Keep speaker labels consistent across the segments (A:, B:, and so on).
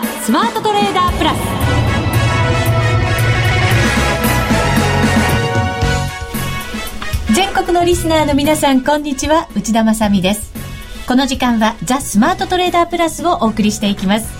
A: ザ・スマートトレーダープラス。全国のリスナーの皆さんこんにちは。内田まさです。この時間はザ・スマートトレーダープラスをお送りしていきます。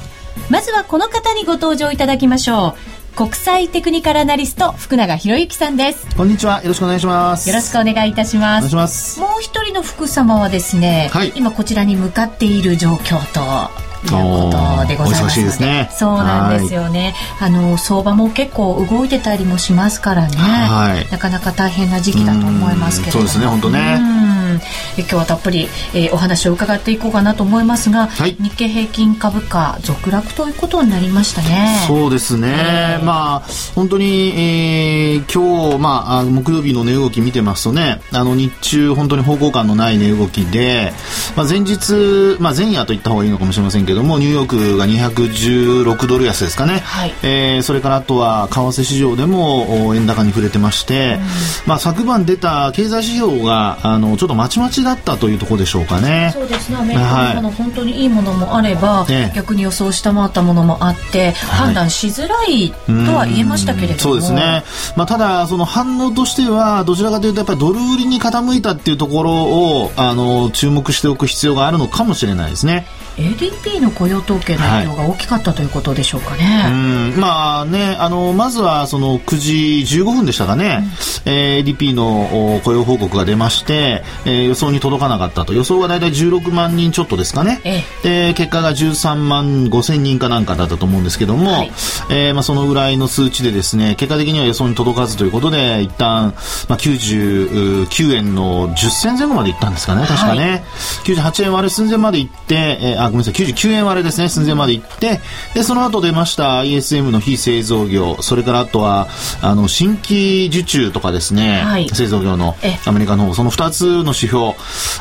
A: まずはこの方にご登場いただきましょう。国際テクニカルアナリスト福永博之さんです。
B: こんにちは。よろしくお願いします。
A: よろしくお願いいたします。お
B: 願いします。
A: もう一人の福様はですね、はい、今こちらに向かっている状況とということでございます
B: ですね。
A: そうなんですよね。あの相場も結構動いてたりもしますからね。はい、なかなか大変な時期だと思いますけれど
B: も。そうですね、本当ね。
A: 今日はたっぷり、えー、お話を伺っていこうかなと思いますが、はい、日経平均株価続落ということになりましたね。
B: そうですね。えー、まあ本当に、えー、今日まあ木曜日の値動き見てますとね、あの日中本当に方向感のない値動きで、まあ前日まあ前夜と言った方がいいのかもしれませんけども、ニューヨークが216ドル安ですかね。はい、えー、それからあとは為替市場でも円高に触れてまして、うん、まあ昨晩出た経済指標があのちょっとまちまちだったというところでしょうかね。
A: そうですね。アメリカのもの、本当にいいものもあれば、ね、逆に予想下回ったものもあって、判断しづらいとは言えましたけれども。
B: そうですね。まあただその反応としてはどちらかというとやっぱりドル売りに傾いたっていうところをあの注目しておく必要があるのかもしれないですね。
A: ADP の雇用統計の影響が大きかったということでしょうかね。はい、
B: うんまあねあのまずはその9時15分でしたかね、うん、えー、ADP の雇用報告が出まして、えー、予想に届かなかったと。予想は大体16万人ちょっとですかね、ええ、で結果が13万5千人かなんかだったと思うんですけども、はい、えー、まあ、そのぐらいの数値でですね結果的には予想に届かずということで一旦、まあ、99円の10銭前後までいったんですかね確かね、はい、98円割る寸前までいって、えー、あごめんなさい99円割れですね寸前までいってでその後出ました ISM の非製造業それからあとはあの新規受注とかですね、はい、製造業のアメリカの方その2つの指標。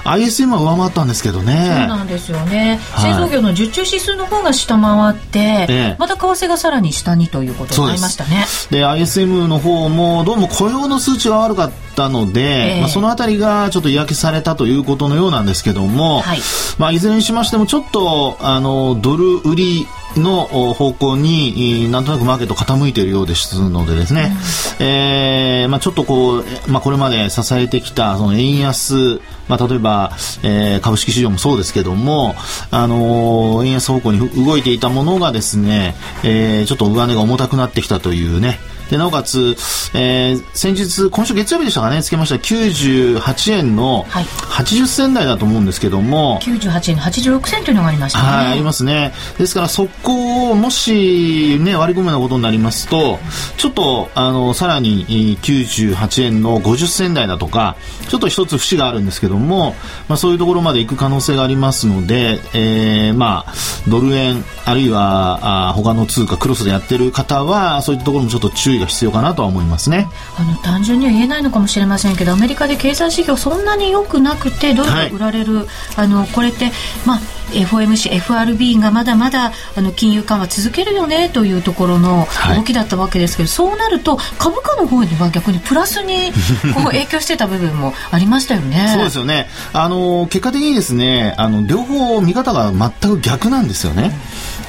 B: ISM は上回ったんですけどね。
A: そうなんですよね、はい、製造業の受注指数の方が下回って、えまた為替がさらに下にということになりましたね。
B: で ISM の方もどうも雇用の数値が悪かったので、え。まあ、そのあたりがちょっと嫌気されたということのようなんですけども、はい。まあ、いずれにしましてもちょっとあのドル売りの方向になんとなくマーケット傾いているようですのでですね、うん、えー、まあ、ちょっとこう、まあ、これまで支えてきたその円安、まあ、例えば、えー、株式市場もそうですけども、あのー、円安方向に動いていたものがですね、えー、ちょっと上値が重たくなってきたというね、で、なおかつ、えー、先日、今週月曜日でしたかね、つけました98円の80銭台だと思うんですけども、
A: はい、98円の86銭というのがありましたね。
B: はい、ありますね。ですから、速攻をもし、ね、割り込むようなことになりますと、ちょっと、あの、さらに98円の50銭台だとか、ちょっと一つ節があるんですけども、まあ、そういうところまで行く可能性がありますので、えー、まあ、ドル円、あるいは、あ他の通貨、クロスでやってる方は、そういったところもちょっと注意が必要かなとは思いますね。
A: あの単純には言えないのかもしれませんけどアメリカで経済指標そんなに良くなくてドルが売られる、はい、あのこれってまあ FOMC、FRB がまだまだあの金融緩和続けるよねというところの動きだったわけですけど、はい、そうなると株価の方には逆にプラスにこう 影響してた部分もありましたよね。
B: そうですよね。あの結果的にですね、あの両方見方が全く逆なんですよね。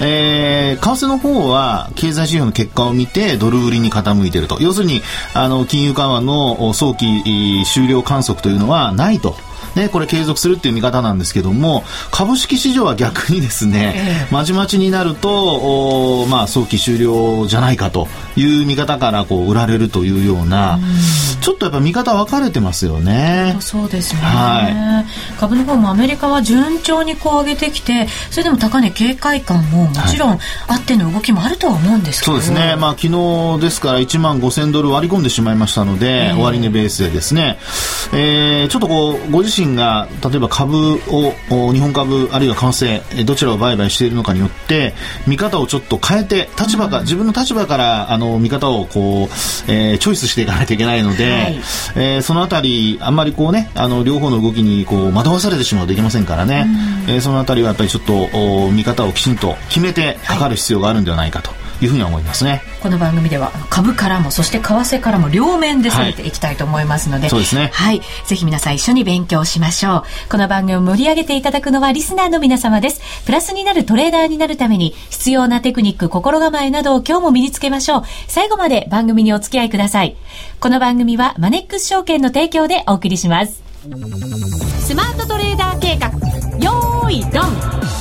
B: えー、為替の方は経済指標の結果を見てドル売りに傾いていると要するにあの金融緩和の早期終了観測というのはないと。ね、これ継続するっていう見方なんですけども株式市場は逆にですね、まちまちになるとお、まあ、早期終了じゃないかという見方からこう売られるというような、うちょっとやっぱ見方分かれてますよね。
A: そうですね、はい、株の方もアメリカは順調にこう上げてきてそれでも高値警戒感ももちろんあっての動きもあるとは思うんですけ
B: ど、はい、そうですね、まあ、昨日ですから1万5000ドル割り込んでしまいましたので、えー、終値ベースでですね、えー、ちょっとこうご自身が例えば株を日本株あるいは為替どちらを売買しているのかによって見方をちょっと変えて立場が、自分の立場からあの見方をこう、えー、チョイスしていかないといけないので、はい、えー、そのあたりあんまりこうねあの両方の動きにこう惑わされてしまうといけませんからね、えー、そのあたりはやっぱりちょっと見方をきちんと決めてかかる必要があるんではないかと。いうふうに思いますね。
A: この番組では株からもそして為替からも両面で攻めていきたいと思いますので、はい、
B: そうですね。
A: はい。ぜひ皆さん一緒に勉強しましょう。この番組を盛り上げていただくのはリスナーの皆様です。プラスになるトレーダーになるために必要なテクニック心構えなどを今日も身につけましょう。最後まで番組にお付き合いください。この番組はマネックス証券の提供でお送りします。スマートトレーダー計画。よーいドン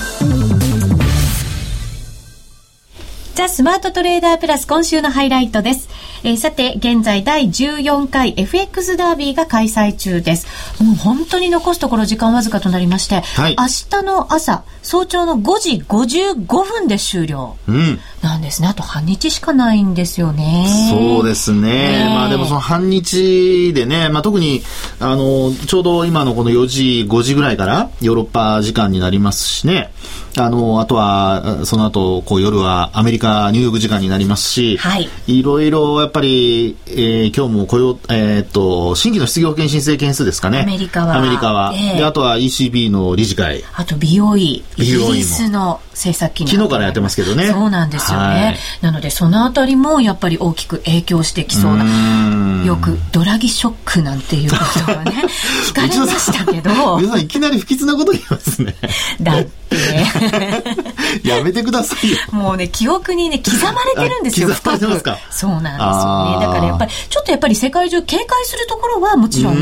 A: ザ・スマートトレーダープラス今週のハイライトです。えー、さて、現在第14回 FX ダービーが開催中です。もう本当に残すところ時間わずかとなりまして、はい、明日の朝、早朝の5時55分で終了。うん。なんですね。あと半日しかないんですよね。
B: そうですね。まあでもその半日でね、まあ特に、あの、ちょうど今のこの4時、5時ぐらいからヨーロッパ時間になりますしね。あの、あとは、その後、こう夜はアメリカ、ニューヨーク時間になりますし、はい。いろいろやっぱり、えー、今日も雇用、えー、っと、新規の失業保険申請件数ですかね。
A: アメリカは。
B: アメリカは。えー、で、あとは ECB の理事会。
A: あと BOE。イギリスの政策金
B: 昨日からやってますけどね。
A: そうなんですよね。はい、なので、そのあたりもやっぱり大きく影響してきそうな。よく、ドラギショックなんていうことがね、聞かれましたけど。
B: 皆さんいきなり不吉なこと言いますね。
A: だって。
B: やめてくださいよ。
A: もうね、記憶にね、刻まれてるんですよ。そうなんですよね。だからやっぱり、ちょっとやっぱり世界中警戒するところはもちろん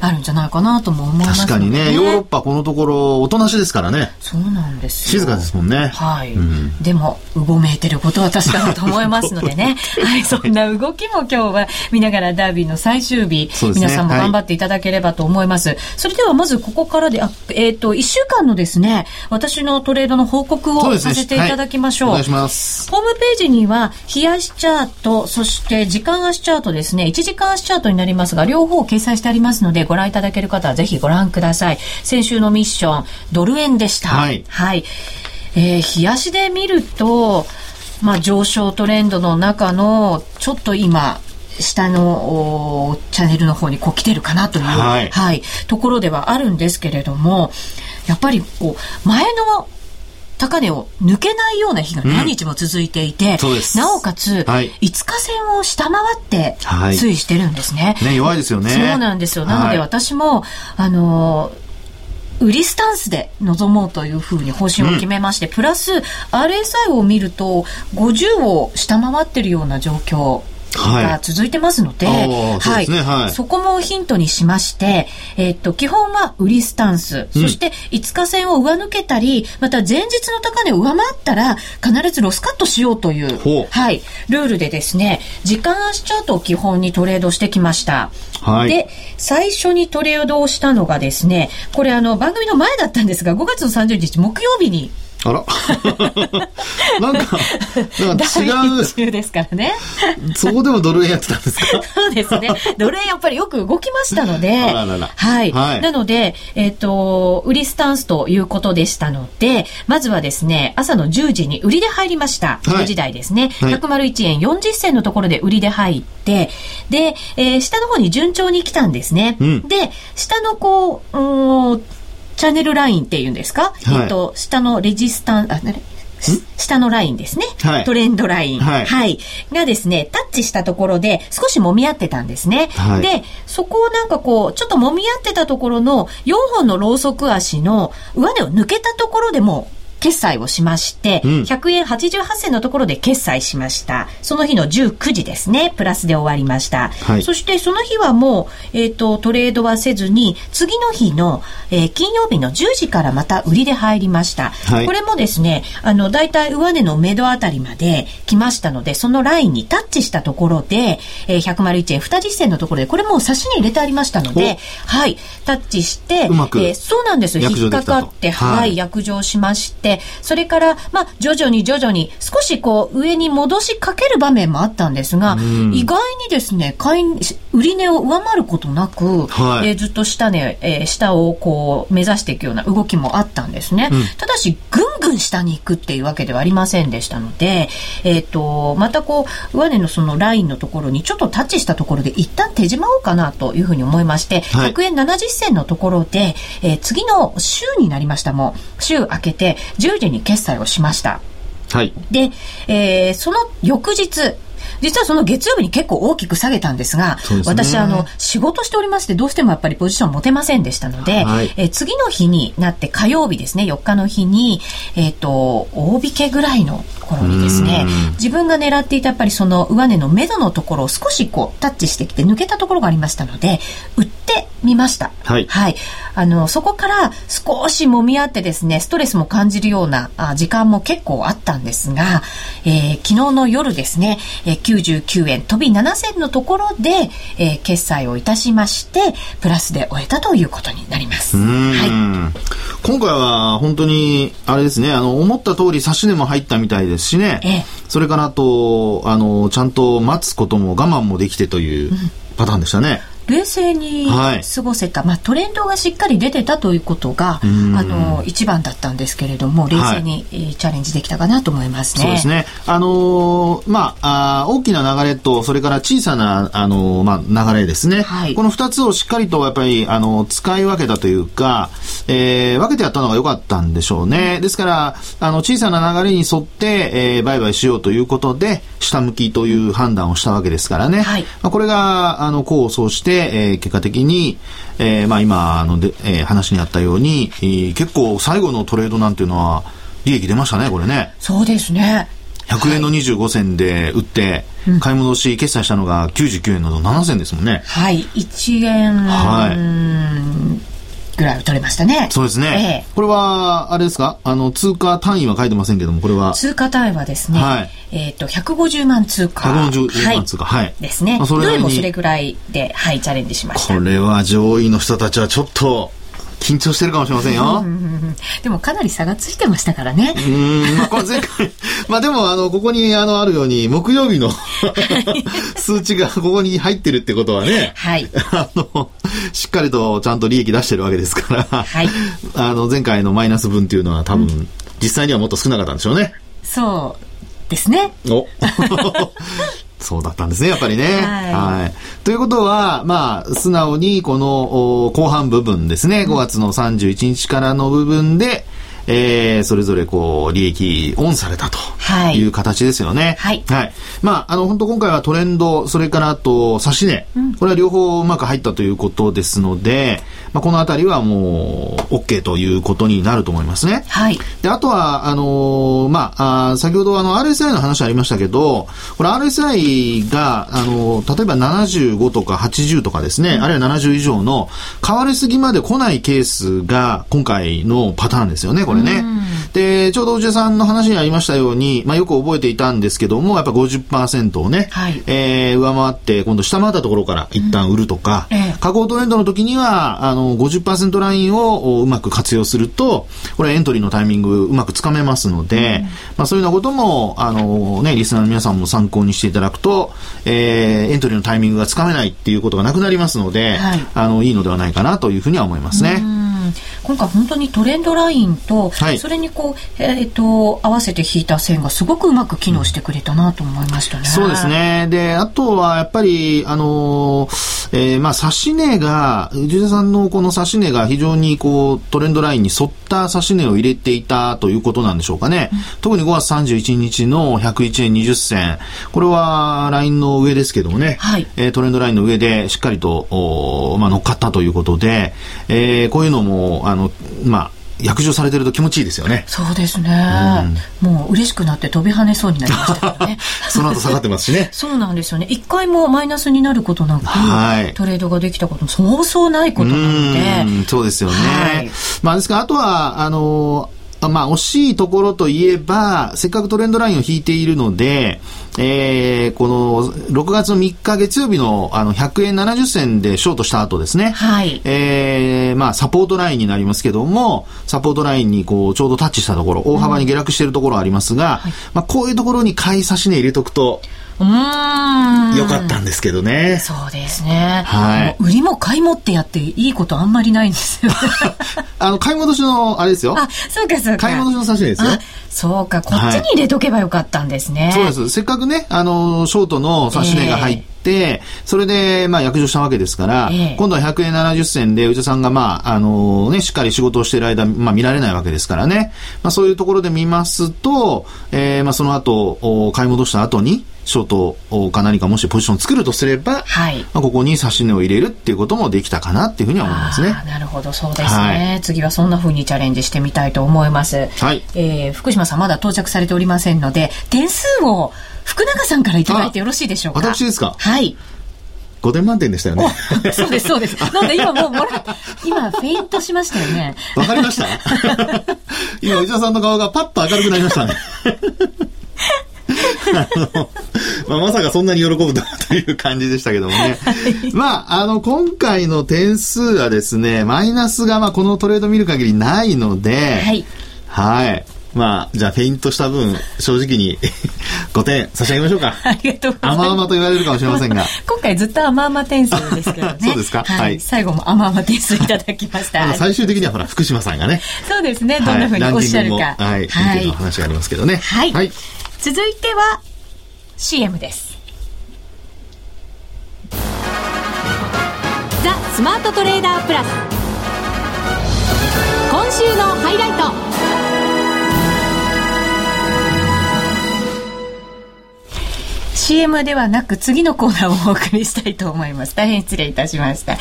A: あるんじゃないかなとも思います、
B: ね、確かにね、ヨーロッパこのところ、おとなしですからね。
A: そうなんです
B: 静かですもんね。
A: はい。うん、でも、うごめいてることは確かだと思いますのでね。はい、そんな動きも今日は見ながらダービーの最終日、ね、皆さんも頑張っていただければと思います。はい、それではまずここからで、あえっ、ー、と、1週間のですね、私のトレードの報告をさせていただきましょう。はい、お願いします。ホームページには、冷やしチャート、そして時間足チャートですね、1時間足チャートになりますが、両方掲載してありますので、ご覧いただける方はぜひご覧ください。先週のミッション、ドル円でした。はい。はい。えー、冷やしで見ると、まあ、上昇トレンドの中の、ちょっと今、下のチャンネルの方にこう来てるかなという、はい、はい、ところではあるんですけれども、やっぱりこう、前の高値を抜けないような日が何日も続いていて、うん、なおかつ、はい、5日線を下回って推移してるんですね。
B: はい、ね、弱いですよね。
A: そうなんですよ。なので私も、あのー売りスタンスで臨もうというふうに方針を決めまして、うん、プラス RSI を見ると50を下回ってるような状況が続いてますので、はい、そ、ねはい、そこもヒントにしまして、えー、っと、基本は売りスタンス、うん、そして5日線を上抜けたり、また前日の高値を上回ったら、必ずロスカットしようという、はい、ルールでですね、時間足チャートを基本にトレードしてきました。はい、で、最初にトレードをしたのがですね、これあの、番組の前だったんですが、5月の30日木曜日に
B: あら。なんか、なんか違う。
A: 中ですからね。
B: そこでもドル円やってたんですか？
A: そうですね。ドル円やっぱりよく動きましたので、ららはい、はい。なので、えっ、ー、と、売りスタンスということでしたので、まずはですね、朝の10時に売りで入りました。はい、時代ですね。はい、101円40銭のところで売りで入って、で、えー、下の方に順調に来たんですね。うん、で、下のこう、うんチャンネルラインっていうんですか、はい、えっと、下のレジスタン、あ、なれ下のラインですね、はい、トレンドライン、はい、はい、がですね、タッチしたところで少し揉み合ってたんですね。はい、で、そこをなんかこう、ちょっと揉み合ってたところの4本のローソク足の上値を抜けたところでも決済をしまして、うん、100円88銭のところで決済しました。その日の19時ですね、プラスで終わりました。はい、そしてその日はもう、えっ、ー、と、トレードはせずに、次の日の、えー、金曜日の10時からまた売りで入りました。はい、これもですね、あの、大体上値の目処あたりまで来ましたので、そのラインにタッチしたところで、えー、101円2実銭のところで、これもう差しに入れてありましたので、はい、タッチして、
B: えー、
A: そうなんですよ。引っかかって、はい、約定しまして、それから、まあ、徐々に徐々に少しこう上に戻しかける場面もあったんですが、意外にですね、買い、売値を上回ることなく、はい、えー、ずっと下値、えー、下をこう目指していくような動きもあったんですね。うん、ただし、ぐんぐん下に行くっていうわけではありませんでしたので、えっ、ー、と、またこう、上値のそのラインのところにちょっとタッチしたところで一旦手締まおうかなというふうに思いまして、はい、100円70銭のところで、えー、次の週になりましたもん、週明けて10時に決済をしました。
B: はい。
A: で、えー、その翌日、実はその月曜日に結構大きく下げたんですが、すね、私、あの、仕事しておりまして、どうしてもやっぱりポジション持てませんでしたので、はい、え次の日になって火曜日ですね、4日の日に、えっ、ー、と、大引けぐらいの頃にですね、自分が狙っていたやっぱりその上値の目処のところを少しこうタッチしてきて抜けたところがありましたので、売ってみました。
B: はい。
A: はい。あの、そこから少し揉み合ってですね、ストレスも感じるようなあ時間も結構あったんですが、えー、昨日の夜ですね、えー、99円飛び7銭のところで、えー、決済をいたしまして、プラスで終えたということになります。
B: はい。今回は本当に、あれですね、あの、思った通り差し値も入ったみたいですしね、ええ、それからあと、あの、ちゃんと待つことも我慢もできてというパターンでしたね。
A: うん冷静に過ごせた、はい、まあ、トレンドがしっかり出てたということが、あの一番だったんですけれども冷静に、はい、チャレンジできたかなと思いますね。
B: そうですね。あのー、まああ大きな流れとそれから小さなあのー、まあ流れですね。はい、この二つをしっかりとやっぱりあの使い分けたというか、えー、分けてやったのが良かったんでしょうね。ですからあの小さな流れに沿って、えー、売買しようということで下向きという判断をしたわけですからね。はい、まあこれがあの功を奏してえー、結果的に、えー、まあ今ので、えー、話にあったように、えー、結構最後のトレードなんていうのは利益出ましたね、これね。
A: そうですね。
B: 100円の25銭で売って、はい、買い戻し決済したのが99円の7銭ですもんね。
A: はい、1円。はい。ぐらい取れましたね。
B: そうですね。えー、これは、あれですか？あの、通貨単位は書いてませんけども、これは。
A: 通貨単位はですね、はい、えっ、ー、と、150万通貨。
B: 150万通貨、はい。はい、
A: ですね。それどれもそれぐらいで、はい、チャレンジしました。
B: これは上位の人たちはちょっと、緊張してるかもしれませんよ。
A: でもかなり差がついてましたからね。
B: うん、まあこれ前回、まあでもあの、ここにあの、あるように、木曜日の 数値がここに入ってるってことはね、
A: はい。
B: あの、しっかりとちゃんと利益出してるわけですから、はい。あの、前回のマイナス分っていうのは多分、うん、実際にはもっと少なかったんでしょうね。
A: そうですね。
B: おそうだったんですね、やっぱりね。はい。はい、ということは、まあ、素直にこの後半部分ですね、5月の31日からの部分で、えー、それぞれこう、利益オンされたという形ですよね。
A: はい。
B: はい。まあ、あの、本当今回はトレンド、それからあと、差し値、うん、これは両方うまく入ったということですので、まあ、このあたりはもう、OK ということになると思いますね。
A: はい。
B: で、あとは、あのー、まあ、あ先ほどあの、RSI の話ありましたけど、これ RSI が、あのー、例えば75とか80とかですね、うん、あるいは70以上の、変わりすぎまで来ないケースが、今回のパターンですよね、これね。で、ちょうど内田さんの話にありましたように、まあ、よく覚えていたんですけども、やっぱ50%をね、はい、えー、上回って、今度下回ったところから一旦売るとか、うんええ、下降トレンドの時には、あの、50%ラインをうまく活用すると、これエントリーのタイミングうまくつかめますので、うん、まあ、そういうようなことも、あのね、リスナーの皆さんも参考にしていただくと、えー、エントリーのタイミングがつかめないっていうことがなくなりますので、はい、あの、いいのではないかなというふうには思いますね。
A: 今回本当にトレンドラインと、はい、それにこう、えっ、ー、と、合わせて引いた線がすごくうまく機能してくれたなと思いましたね。
B: そうですね。で、あとはやっぱり、あのえー、まあ、指し値が、内田さんのこの指し値が非常にこう、トレンドラインに沿った指し値を入れていたということなんでしょうかね。うん、特に5月31日の101円20銭。これはラインの上ですけどもね。はい。えー、トレンドラインの上でしっかりと、おまあ、乗っかったということで、えー、こういうのも、あの、まあ、約定されてると気持ちいいですよね。
A: そうですね。うん、もう嬉しくなって飛び跳ねそうになりましたね。
B: その後下がってますしね。
A: そうなんですよね。一回もマイナスになることなく、はい、トレードができたこともそうそうないことなので。
B: うそうですよね。はい、まあですから、あとは、あのまあ、惜しいところといえば、せっかくトレンドラインを引いているので、えー、この6月の3日月曜日のあの100円70銭でショートした後ですね、
A: はい、
B: えー、まあ、サポートラインになりますけども、サポートラインにこうちょうどタッチしたところ、大幅に下落しているところありますが、うんはい、まあ、こういうところに買い差し値入れとくと、
A: うん。
B: よかったんですけどね。
A: そうですね。
B: はい。
A: 売りも買いもってやっていいことあんまりないんですよ。
B: あの、買い戻しの、あれですよ。
A: あ、そうかそうか。
B: 買い戻しの差しですよ。
A: そうか、こっちに入れとけばよかったんですね。
B: はい、そうです。せっかくね、あの、ショートの差し値が入って、えー、それで、まあ、約定したわけですから、えー、今度は100円70銭で、内田さんが、まあ、あのね、しっかり仕事をしている間、まあ、見られないわけですからね。まあ、そういうところで見ますと、えー、まあ、その後、買い戻した後に、ショートか何かもしポジションを作るとすれば、はい、まあ、ここに指し値を入れるっていうこともできたかなっていうふうには思いますね。
A: なるほど、そうですね、はい、次はそんなふうにチャレンジしてみたいと思います。はい。えー、福島さんまだ到着されておりませんので、点数を福永さんからいただいてよろしいでしょうか？
B: 私ですか？
A: はい。
B: 5点満点でしたよね。
A: そうです、そうです。なんで今もうもら今フェイントしましたよね。
B: わかりました 今、内田さんの顔がパッと明るくなりましたね。あの、まあ、まさかそんなに喜ぶという感じでしたけどもね。はい、まあ、あの、今回の点数はですね、マイナスが、まあ、このトレード見る限りないので、はい。はい。まあ、じゃあ、フェイントした分、正直に 5点差し上げましょうか。
A: ありがとうございます。甘
B: 々と言われるかもしれませんが。
A: 今回ずっと甘々点数ですけどね。
B: そうですか、
A: はい、はい。最後も甘々点数いただきました。
B: 最終的にはほら、福島さんがね。
A: そうですね。どんなふうにおっしゃるか。
B: はい。はい。の話がありますけどね。
A: はい。はい、続いては、CM です。ザ・スマートトレーダープラス。今週のハイライト。CM ではなく次のコーナーをお送りしたいと思います。大変失礼いたしました。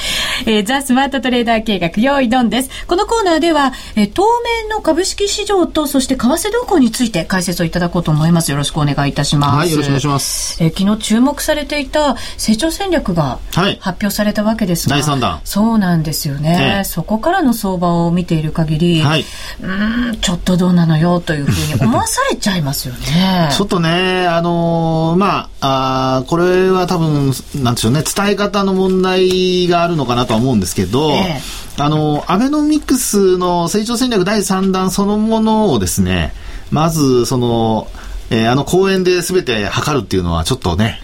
A: えー、ザ・スマートトレーダー計画、用意ドンです。このコーナーでは、えー、当面の株式市場と、そして為替動向について解説をいただこうと思います。よろしくお願いいたします。
B: はい、よろしくお願いします。
A: えー、昨日注目されていた成長戦略が発表されたわけですが、
B: はい、第3弾。
A: そうなんですよね、えそこからの相場を見ている限り、はい、うん、ちょっとどうなのよというふうに思わされちゃいますよね。
B: ちょっとね、あのー、まあ、あこれは多分、なんでしょうね、伝え方の問題があるのかなとは思うんですけど、ええ、あの、アベノミクスの成長戦略第3弾そのものをですね、まず、その、えー、あの公園で全て測るっていうのはちょっとね、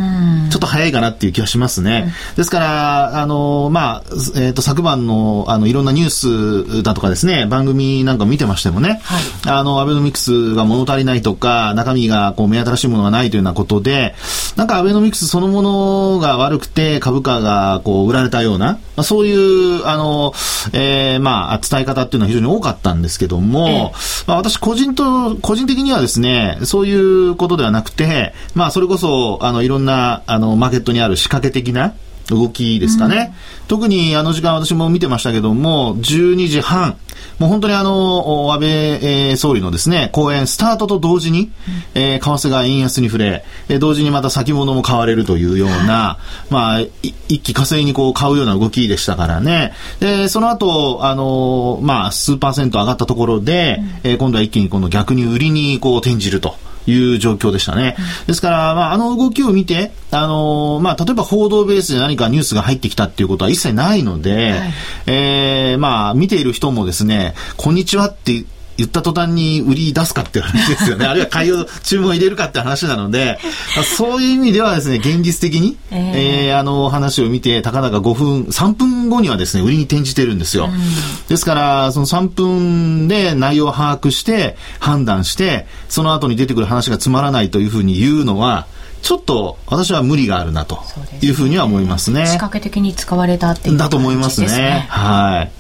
B: ちょっと早いかなっていう気はしますね。うん、ですから、あの、まあ、えっ、ー、と、昨晩の、あの、いろんなニュースだとかですね、番組なんか見てましてもね、はい、あの、アベノミクスが物足りないとか、中身がこう、目新しいものがないというようなことで、なんかアベノミクスそのものが悪くて株価がこう、売られたような、まあ、そういう、あの、えー、まあ、伝え方っていうのは非常に多かったんですけども、ええ、まあ、私個人と、個人的にはですね、そういういうことではなくて、まあ、それこそ、あの、いろんな、あの、マーケットにある仕掛け的な、動きですかね、うん、特にあの時間私も見てましたけども、12時半、もう本当にあの、安倍、えー、総理のですね、講演スタートと同時に、うん、えー、為替が円安に触れ、えー、同時にまた先物も買われるというような、まあ、一気火星にこう買うような動きでしたからね。で、その後、あの、まあ、数パーセント上がったところで、うん、えー、今度は一気に今度逆に売りにこう転じると。いう状況でしたね。ですから、まあ、あの動きを見て、あのまあ、例えば報道ベースで何かニュースが入ってきたっていうことは一切ないので、はい、えー、まあ、見ている人もですね、こんにちはって言った途端に売り出すかっていう話ですよね。あるいは買いを注文入れるかって話なので、そういう意味ではですね、現実的に、えー、えー、あの話を見て、たかだか5分、3分後にはですね、売りに転じてるんですよ。うん、ですから、その3分で内容を把握して、判断して、その後に出てくる話がつまらないというふうに言うのは、ちょっと私は無理があるなというふうには思いますね。
A: 仕掛け的に使われたっていう、ね、
B: だと思いますね。はい。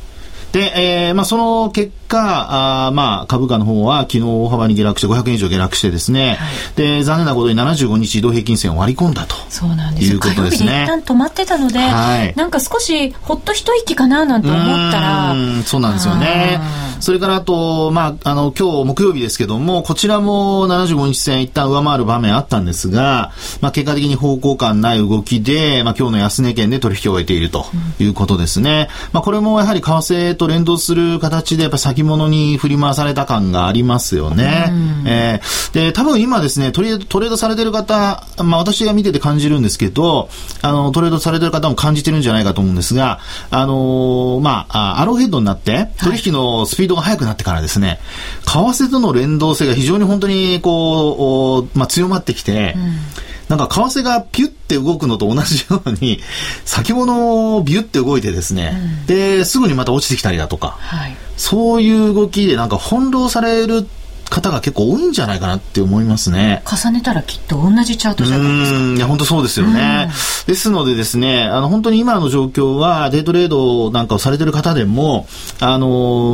B: で、えー、まあ、その結果、あまあ、株価の方は昨日大幅に下落して500円以上下落してですね、はい、で、残念なことに75日移動平均線を割り込んだと。
A: そうなんですいうことですね。一旦止まってたので、はい、なんか少しほっと一息かななんて思ったら。
B: うそうなんですよね。それからあと、まあ、あの、今日木曜日ですけども、こちらも75日線一旦上回る場面あったんですが、まあ、結果的に方向感ない動きで、まあ、今日の安値圏で取引を終えているということですね。うん、まあ、これもやはり為替と連動する形で、やっぱ先物に振り回された感がありますよね。うん、えー、で、多分今ですね、トレトレードされてる方、まあ、私が見てて感じるんですけど、あの、トレードされてる方も感じてるんじゃないかと思うんですが、あのー、まあ、アローヘッドになって、取引のスピードが速くなってからですね、為替との連動性が非常に本当にこう、まあ、強まってきて、うんなんか為替がピュって動くのと同じように、先物をビュって動いてですね、うん、で、すぐにまた落ちてきたりだとか、はい、そういう動きでなんか翻弄される方が結構多いんじゃないかなって思いますね。
C: 重ねたらきっと同じチャートじゃないですか。
B: いや、本当そうですよね。ですのでですね、あの、本当に今の状況は、デイトレードなんかをされてる方でも、あの、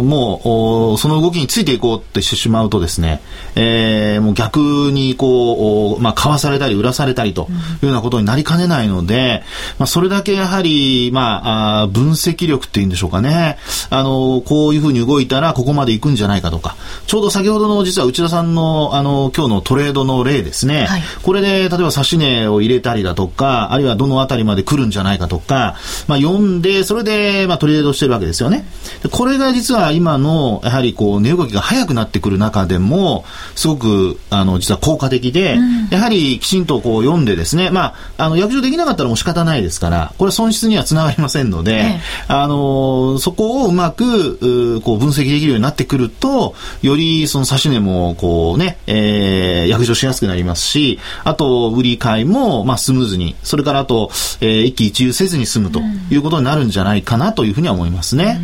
B: もう、その動きについていこうってしてしまうとですね、えー、もう逆にこう、まあ、買わされたり売らされたりというようなことになりかねないので、まあ、それだけやはり、まあ、あ分析力っていうんでしょうかね。あの、こういうふうに動いたらここまで行くんじゃないかとか、ちょうど先ほどの実は内田さんの、あの、今日のトレードの例ですね。はい、これで、例えば指し値を入れたりだとか、あるいはどのあたりまで来るんじゃないかとか、まあ、読んで、それで、まあ、トレードしてるわけですよね。でこれが実は今の、やはりこう、値動きが速くなってくる中でも、すごく、あの、実は効果的で、うん、やはりきちんとこう読んでですね、まあ、あの、約定できなかったらもう仕方ないですから、これは損失にはつながりませんので、ええ、あの、そこをうまく、こう、分析できるようになってくると、よりその指し値も、こうね、えー、約定しやすくなりますし、あと、売り買いも、まあ、スムーズに、それからあと、えー、一喜一憂せずに済むということになるんじゃないかなというふうには思いますね。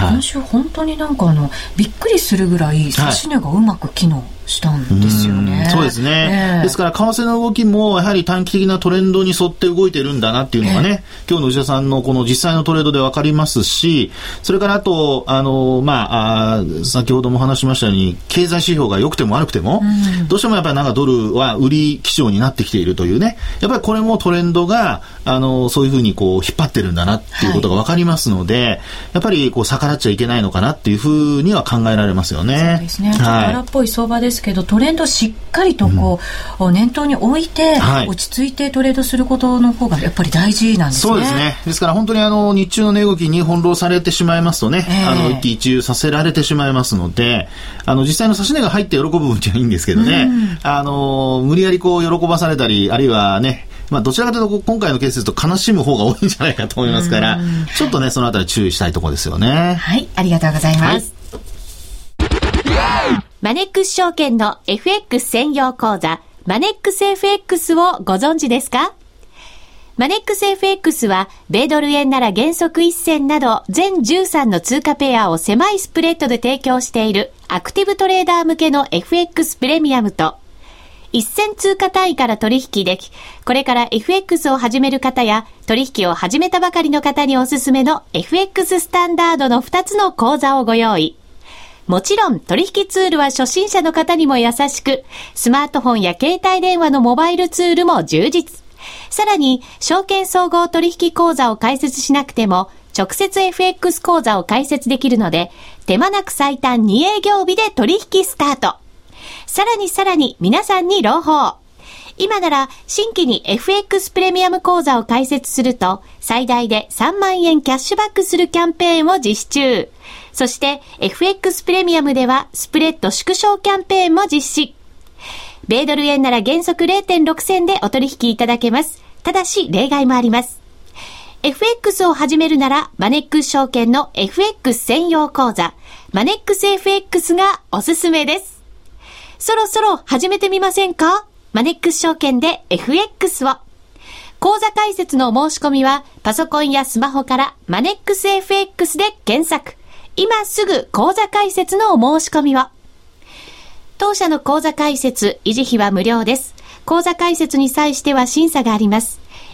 C: うん、今週本当になんかあの、びっくりするぐらい、指し値がうまく機能、はいしたんですよね。
B: そうですね、ですから、為替の動きも、やはり短期的なトレンドに沿って動いてるんだなっていうのがね、今日の内田さんのこの実際のトレードでわかりますし、それからあと、あの、まあ、あ先ほども話しましたように、経済指標が良くても悪くても、うん、どうしてもやっぱりなんかドルは売り基調になってきているというね、やっぱりこれもトレンドが、あの、そういうふうにこう、引っ張ってるんだなっていうことがわかりますので、はい、やっぱりこう、逆らっちゃいけないのかなっていうふうには考えられますよね。
C: そうですね。ちょっと荒っぽい相場ですけど、トレンドしっかりとこう、うん、念頭に置いて、はい、落ち着いてトレードすることの方がやっぱり大事なんですね。
B: そうですね。ですから本当にあの、日中の値動きに翻弄されてしまいますとね、えー、あの、一喜一憂させられてしまいますので、あの、実際の指し値が入って喜ぶ分じゃいいんですけどね、うん、あの、無理やりこう、喜ばされたり、あるいはね、まあ、どちらかというと、今回のケースですと悲しむ方が多いんじゃないかと思いますから、ちょっとね、そのあたり注意したいところですよね。
C: はい、ありがとうございます。
A: はいマネックス証券の FX 専用講座、マネックス FX をご存知ですか？マネックス FX は、米ドル円なら原則1銭など、全13の通貨ペアを狭いスプレッドで提供している、アクティブトレーダー向けの FX プレミアムと、一銭通貨単位から取引でき、これから FX を始める方や、取引を始めたばかりの方におすすめの FX スタンダードの2つの講座をご用意。もちろん取引ツールは初心者の方にも優しく、スマートフォンや携帯電話のモバイルツールも充実。さらに、証券総合取引口座を開設しなくても、直接 FX 口座を開設できるので、手間なく最短2営業日で取引スタート。さらにさらに皆さんに朗報。今なら新規に FX プレミアム講座を開設すると最大で3万円キャッシュバックするキャンペーンを実施中。そして FX プレミアムではスプレッド縮小キャンペーンも実施。米ドル円なら原則0.6銭でお取引いただけます。ただし例外もあります。FX を始めるならマネックス証券の FX 専用講座マネックス FX がおすすめです。そろそろ始めてみませんか？マネックス証券で FX を。講座解説の申し込みは、パソコンやスマホからマネックス FX で検索。今すぐ講座解説のお申し込みを。当社の講座解説、維持費は無料です。講座解説に際しては審査があります。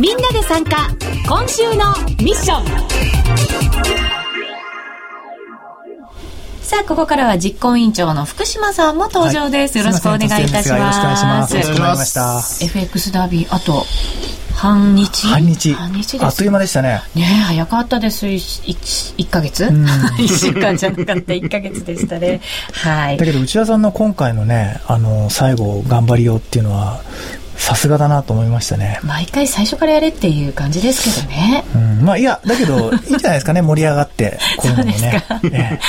A: みんなで参加。今週のミッション。
C: さあ、ここからは実行委員長の福島さんも登場です。はい、よろしくお願いいたします。よろしくお願いします。し。FX ダービー、あと、半日？
D: 半日。半日あっという間でしたね。
C: ね早かったです。一一ヶ月一週間じゃなかった。一ヶ月でしたね。はい。
D: だけど内田さんの今回のねあの最後頑張りようっていうのはさすがだなと思いましたね。
A: 毎回最初からやれっていう感じですけどね、
D: うん、まあいやだけどいいんじゃないですかね 盛り上がってこういうのもね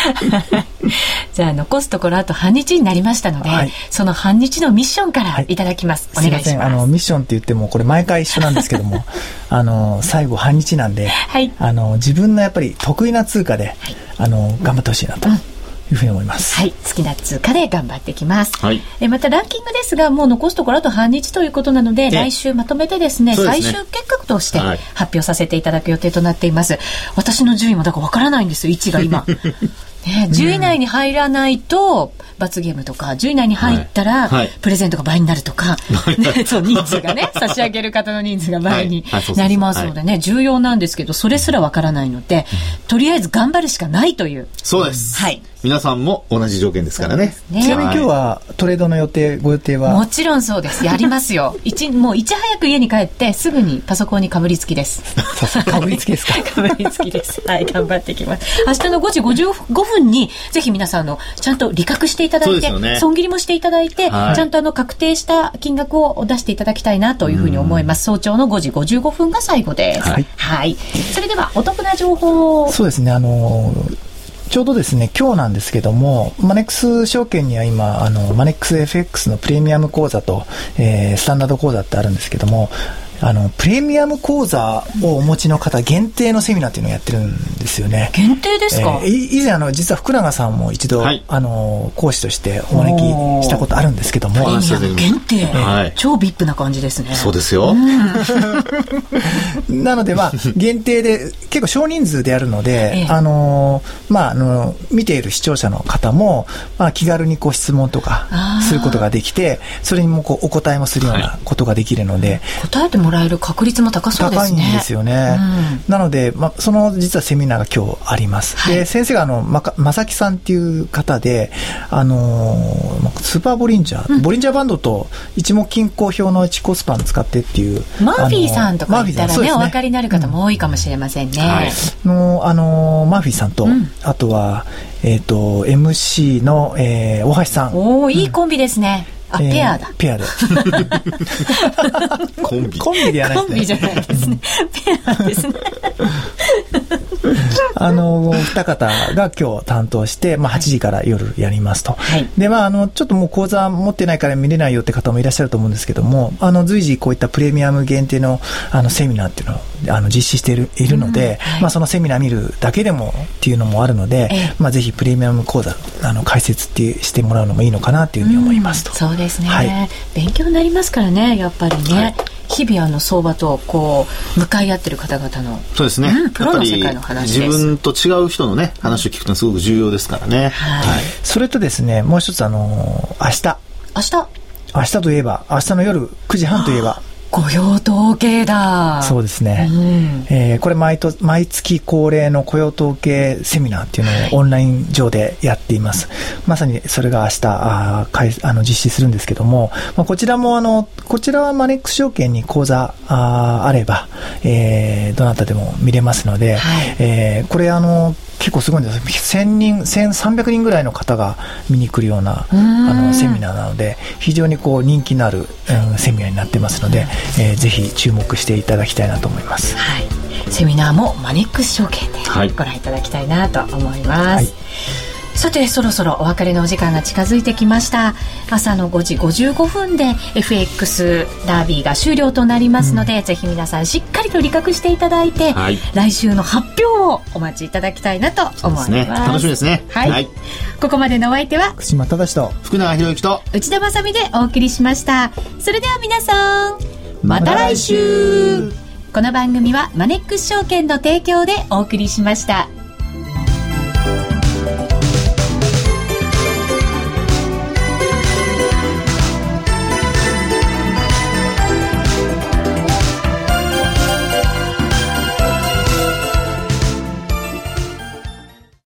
A: じゃあ残すところあと半日になりましたので、はい、その半日のミッションからい。ただきます、はい、お願いします。あ
D: のミッションって言ってもこれ毎回一緒なんですけども あの最後半日なんで、はい、あの自分のやっぱり得意な通貨で、あの頑張ってほしいなと。うんいうふうに思います。
A: はい、好きな通貨で頑張ってきます。はい。えまたランキングですが、もう残すところあと半日ということなので、来週まとめてですね、最終結果として発表させていただく予定となっています。私の順位もだからわからないんですよ、位置が今。ね、10位以内に入らないと、罰ゲームとか、10位以内に入ったら、プレゼントが倍になるとか、ね、そう、人数がね、差し上げる方の人数が倍になりますのでね、重要なんですけど、それすらわからないので、とりあえず頑張るしかないという。
B: そうです。はい。皆さんも同じ条件ですからね。ね
D: ちなみに今日はトレードの予定、ご予定は？
A: もちろんそうです。やりますよ。一、もういち早く家に帰って、すぐにパソコンにかぶりつきです。
D: かぶりつきですか？
A: かぶりつきです。はい、頑張ってきます。明日の5時55分に、ぜひ皆さんの、ちゃんと理覚していただいて、ね、損切りもしていただいて、はい、ちゃんとあの、確定した金額を出していただきたいなというふうに思います。早朝の5時55分が最後です。はい。はい。それでは、お得な情報
D: そうですね、あのーちょうどですね、今日なんですけども、マネックス証券には今、あの、マネックス FX のプレミアム講座と、えー、スタンダード講座ってあるんですけども、あの、プレミアム講座をお持ちの方限定のセミナーっていうのをやってるんですよね。
A: 限定ですか、
D: えー、以前、あの、実は福永さんも一度、はい、あの、講師としてお招きしたことあるんですけども。プレミ
A: アム限定、はい、超ビップな感じですね。
B: そうですよ。
D: なので、まあ、限定で、結構少人数でやるので、ええ、あの、まあ、あの、見ている視聴者の方も、まあ、気軽にこう質問とかすることができて、それにもこうお答えもするようなことができるので。はい、
A: 答えてもらえる確率も高そうですね。
D: 高いんですよね。うん、なので、まあ、その実はセミナーが今日あります。はい、で、先生があの、ま、まさきさんっていう方で、あのー、スーパーボリンジャー、うん、ボリンジャーバンドと一目均衡表の1コスパン使ってっていう。
A: マーフィーさんとか言ったらね、ねお分かりになる方も多いかもしれませんね。はい、
D: の、あのー、マーフィーさんと、うん、あとは、えっ、ー、と、MC の、えー、大橋さん。
A: おおいいコンビですね。あ、えー、ペアだ。
D: ペアで。
B: コンビ。
D: コンビでや
A: らないですね。コンビじゃないですね。ペアですね。
D: あの、二方が今日担当して、まあ、8時から夜やりますと。はい、で、まあ、あの、ちょっともう講座持ってないから見れないよって方もいらっしゃると思うんですけども、あの、随時こういったプレミアム限定の、あの、セミナーっていうのを、あの、実施しているいるので、はい、まあ、そのセミナー見るだけでもっていうのもあるので、ええ、まあ、ぜひプレミアム講座、あの、解説ってしてもらうのもいいのかなっていうふうに思いますと。
A: うそうですね、はい。勉強になりますからね、やっぱりね。日々あの相場とこう向かい合ってる方々の
B: そうですね、うん、プロの世界の話自分と違う人のね話を聞くのはすごく重要ですからね、はい、はい、
D: それとですねもう一つあの明日。
A: 明日？
D: 明日といえば明日の夜9時半といえば
A: 雇用統計だ。
D: そうですね。うん、えー、これ毎と毎月恒例の雇用統計セミナーっていうのをオンライン上でやっています。はい、まさにそれが明日あかいあの実施するんですけども、まあ、こちらもあのこちらはマネックス証券に口座ああれば、えー、どなたでも見れますので、はい、えー、これあの結構すごいんです。1000人、1300人ぐらいの方が見に来るようなあのセミナーなので、非常にこう人気のある、うん、セミナーになってますので、えー、ぜひ注目していただきたいなと思います。
A: はい。セミナーもマネックス証券でご覧いただきたいなと思います。はい。さてそろそろお別れのお時間が近づいてきました。朝の5時55分で FX ダービーが終了となりますので、うん、ぜひ皆さんしっかりと理覚していただいて、はい、来週の発表をお待ちいただきたいなと思います、ね、
B: 楽しみですね、
A: はい、はい、ここまでのお相手は
D: 福島正と
B: 福永博之と
A: 内田まさでお送りしました。それでは皆さんまた来週この番組はマネックス証券の提供でお送りしました。